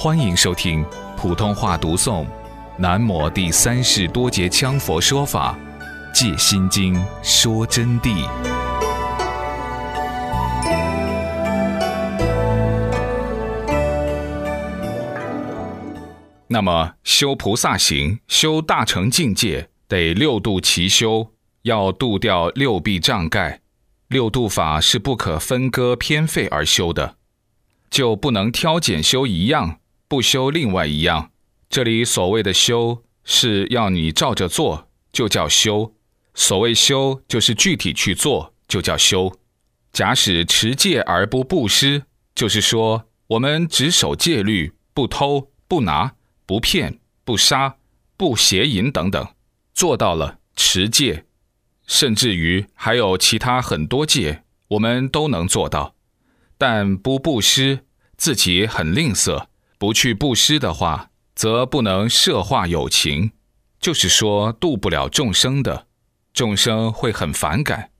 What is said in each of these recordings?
欢迎收听普通话读诵《南摩第三世多杰羌佛说法·戒心经》说真谛。那么，修菩萨行、修大乘境界，得六度齐修，要度掉六弊障盖。六度法是不可分割偏废而修的，就不能挑拣修一样，不修另外一样。这里所谓的修，是要你照着做，就叫修。所谓修，就是具体去做，就叫修。假使持戒而不布施，就是说我们只守戒律，不偷、不拿、不骗、不杀、不邪淫等等，做到了持戒。甚至于还有其他很多戒，我们都能做到，但不布施，自己很吝啬，不去布施的话，则不能摄化有情，就是说度不了众生的，众生会很反感，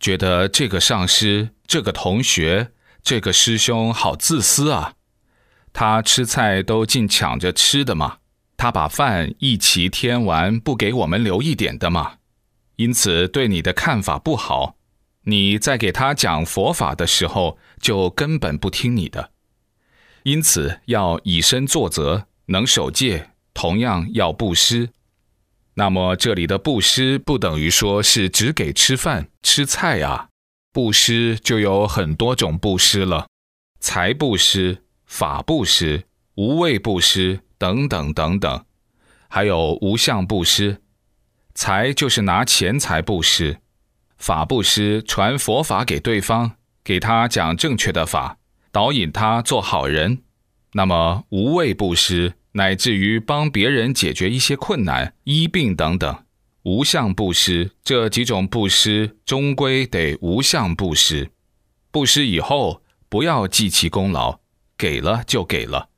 觉得这个上师、这个同学、这个师兄好自私啊，他吃菜都尽抢着吃的嘛，他把饭一齐添完，不给我们留一点的嘛。因此，对你的看法不好。你在给他讲佛法的时候，就根本不听你的。因此，要以身作则，能守戒，同样要布施。那么，这里的布施不等于说是只给吃饭、吃菜啊。布施就有很多种布施了：财布施、法布施、无畏布施等等等等，还有无相布施。财就是拿钱财布施，法布施传佛法给对方，给他讲正确的法，导引他做好人。那么无畏布施，乃至于帮别人解决一些困难、医病等等。无相布施这几种布施，终归得无相布施。布施以后不要记其功劳，给了就给了，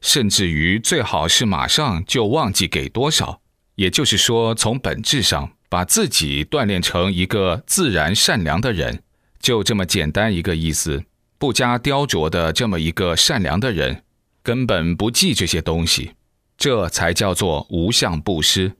甚至于最好是马上就忘记给多少。也就是说，从本质上把自己锻炼成一个自然善良的人，就这么简单一个意思。不加雕琢的这么一个善良的人，根本不记这些东西，这才叫做无相布施。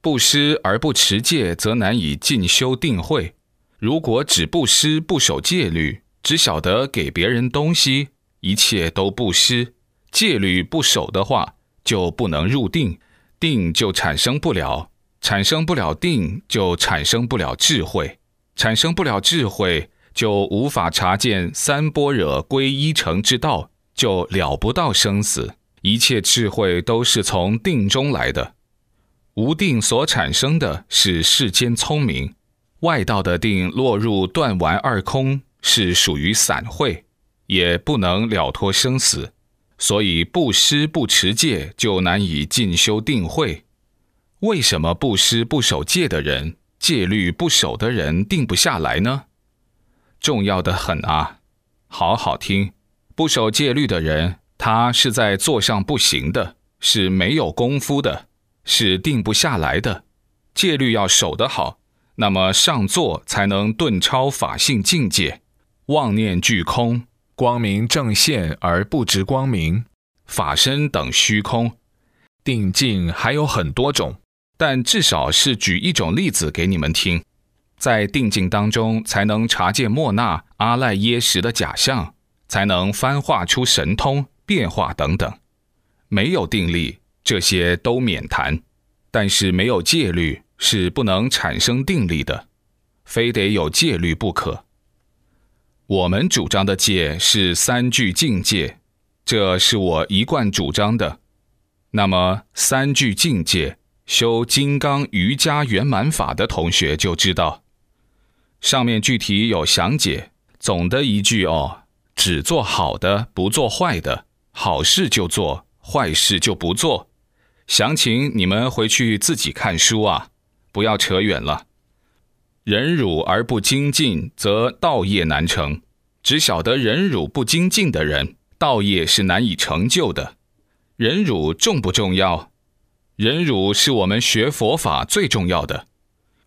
布施而不持戒，则难以进修定慧。如果只布施不守戒律，只晓得给别人东西，一切都布施，戒律不守的话，就不能入定。定就产生不了，产生不了定，就产生不了智慧，产生不了智慧，就无法察见三波惹归一成之道，就了不到生死。一切智慧都是从定中来的，无定所产生的是世间聪明，外道的定落入断完二空，是属于散会，也不能了脱生死。所以不施不持戒，就难以进修定慧。为什么不施不守戒的人，戒律不守的人定不下来呢？重要的很啊！好好听，不守戒律的人，他是在坐上不行的，是没有功夫的，是定不下来的。戒律要守得好，那么上座才能顿超法性境界，妄念俱空。光明正现而不执光明，法身等虚空，定境还有很多种，但至少是举一种例子给你们听。在定境当中，才能察见莫那、阿赖耶识的假象，才能翻化出神通、变化等等。没有定力，这些都免谈。但是没有戒律，是不能产生定力的，非得有戒律不可。我们主张的戒是三句境界，这是我一贯主张的。那么三句境界，修金刚瑜伽圆满法的同学就知道，上面具体有详解。总的一句哦，只做好的，不做坏的，好事就做，坏事就不做。详情你们回去自己看书啊，不要扯远了。忍辱而不精进，则道业难成。只晓得忍辱不精进的人，道业是难以成就的。忍辱重不重要？忍辱是我们学佛法最重要的。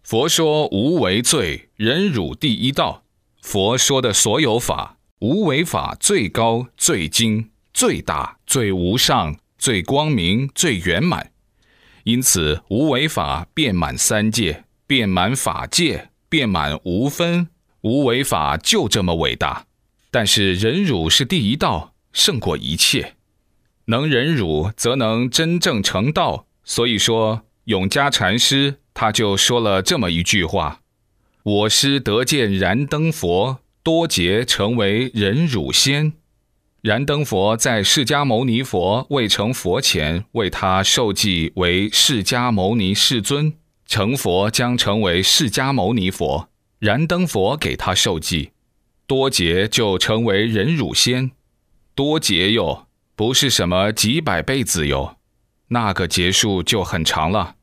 佛说无为罪，忍辱第一道。佛说的所有法，无为法最高、最精、最大、最无上、最光明、最圆满。因此，无为法遍满三界，遍满法界，遍满无分。无为法就这么伟大。但是忍辱是第一道，胜过一切。能忍辱，则能真正成道。所以说，永嘉禅师他就说了这么一句话：“我师得见燃灯佛，多劫成为忍辱仙。”燃灯佛在释迦牟尼佛未成佛前，为他受记为释迦牟尼世尊。成佛将成为释迦牟尼佛，燃灯佛给他受记，多劫就成为忍辱仙。多劫哟，不是什么几百辈子哟。那个劫数就很长了，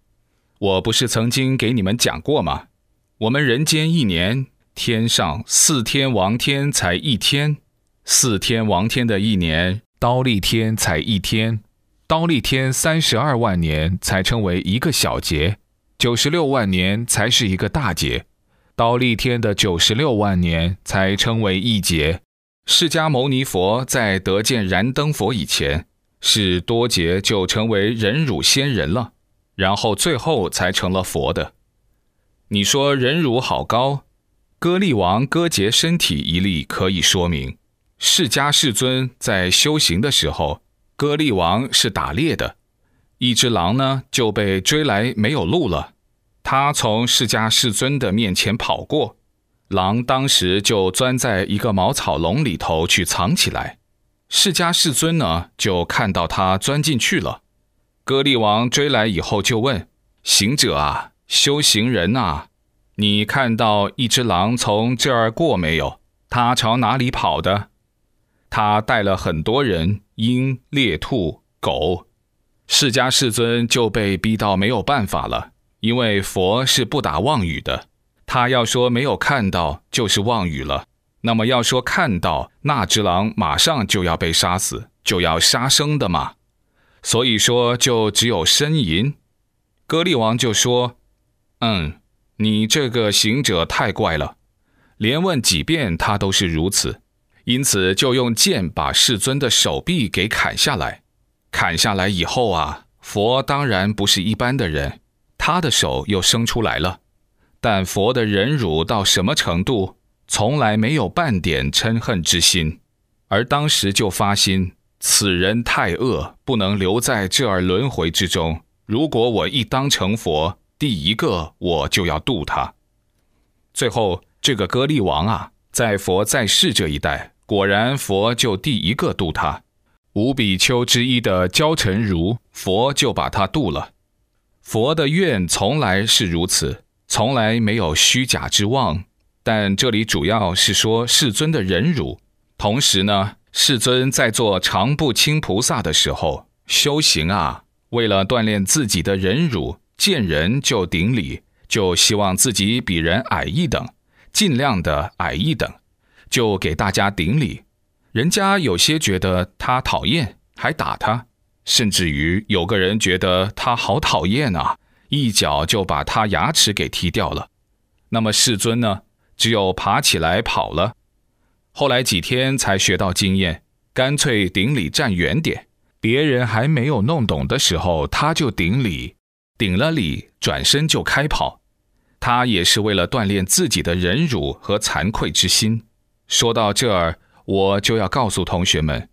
我不是曾经给你们讲过吗？我们人间一年，天上四天王天才一天，四天王天的一年，刀立天才一天，刀立天三十二万年才称为一个小节，九十六万年才是一个大节，刀立天的九十六万年才称为一节。释迦牟尼佛在得见燃灯佛以前。是多劫就成为忍辱仙人了，然后最后才成了佛的。你说忍辱好高，歌利王割截身体一例可以说明。释迦世尊在修行的时候，歌利王是打猎的，一只狼呢就被追来没有路了，他从释迦世尊的面前跑过，狼当时就钻在一个茅草笼里头去藏起来。释迦世尊呢，就看到他钻进去了。歌利王追来以后，就问行者啊，修行人啊，你看到一只狼从这儿过没有？他朝哪里跑的？他带了很多人，鹰、猎兔、狗。释迦世尊就被逼到没有办法了，因为佛是不打妄语的，他要说没有看到，就是妄语了。那么要说看到那只狼马上就要被杀死，就要杀生的嘛，所以说就只有呻吟。歌利王就说：“嗯，你这个行者太怪了，连问几遍他都是如此，因此就用剑把世尊的手臂给砍下来。砍下来以后啊，佛当然不是一般的人，他的手又生出来了，但佛的忍辱到什么程度？”从来没有半点嗔恨之心，而当时就发心：此人太恶，不能留在这儿轮回之中。如果我一当成佛，第一个我就要度他。最后，这个歌利王啊，在佛在世这一代，果然佛就第一个度他。五比丘之一的焦尘如，佛就把他度了。佛的愿从来是如此，从来没有虚假之望。但这里主要是说世尊的忍辱，同时呢，世尊在做常不轻菩萨的时候修行啊，为了锻炼自己的忍辱，见人就顶礼，就希望自己比人矮一等，尽量的矮一等，就给大家顶礼。人家有些觉得他讨厌，还打他，甚至于有个人觉得他好讨厌啊，一脚就把他牙齿给踢掉了。那么世尊呢？只有爬起来跑了，后来几天才学到经验，干脆顶礼站远点。别人还没有弄懂的时候，他就顶礼，顶了礼，转身就开跑。他也是为了锻炼自己的忍辱和惭愧之心。说到这儿，我就要告诉同学们，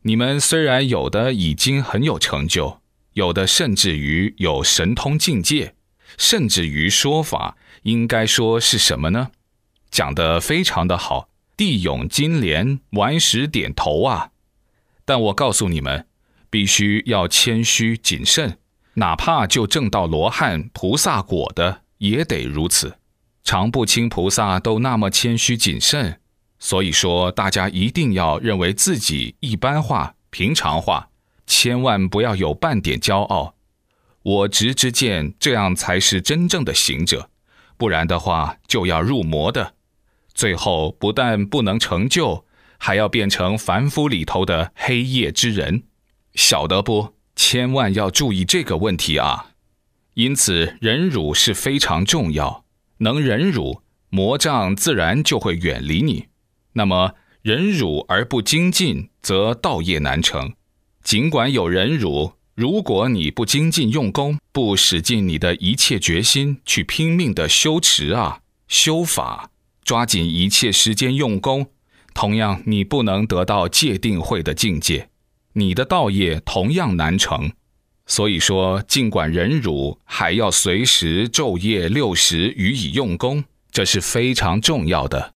你们虽然有的已经很有成就，有的甚至于有神通境界，甚至于说法，应该说是什么呢？讲得非常的好，地涌金莲，顽石点头啊！但我告诉你们，必须要谦虚谨慎，哪怕就证到罗汉菩萨果的，也得如此。常不轻菩萨都那么谦虚谨慎，所以说大家一定要认为自己一般化、平常化，千万不要有半点骄傲。我执之见，这样才是真正的行者，不然的话就要入魔的。最后不但不能成就，还要变成凡夫里头的黑夜之人，晓得不？千万要注意这个问题啊！因此，忍辱是非常重要。能忍辱，魔障自然就会远离你。那么，忍辱而不精进，则道业难成。尽管有忍辱，如果你不精进用功，不使尽你的一切决心去拼命的修持啊、修法，抓紧一切时间用功，同样你不能得到戒定慧的境界，你的道业同样难成。所以说，尽管忍辱，还要随时昼夜六时予以用功，这是非常重要的。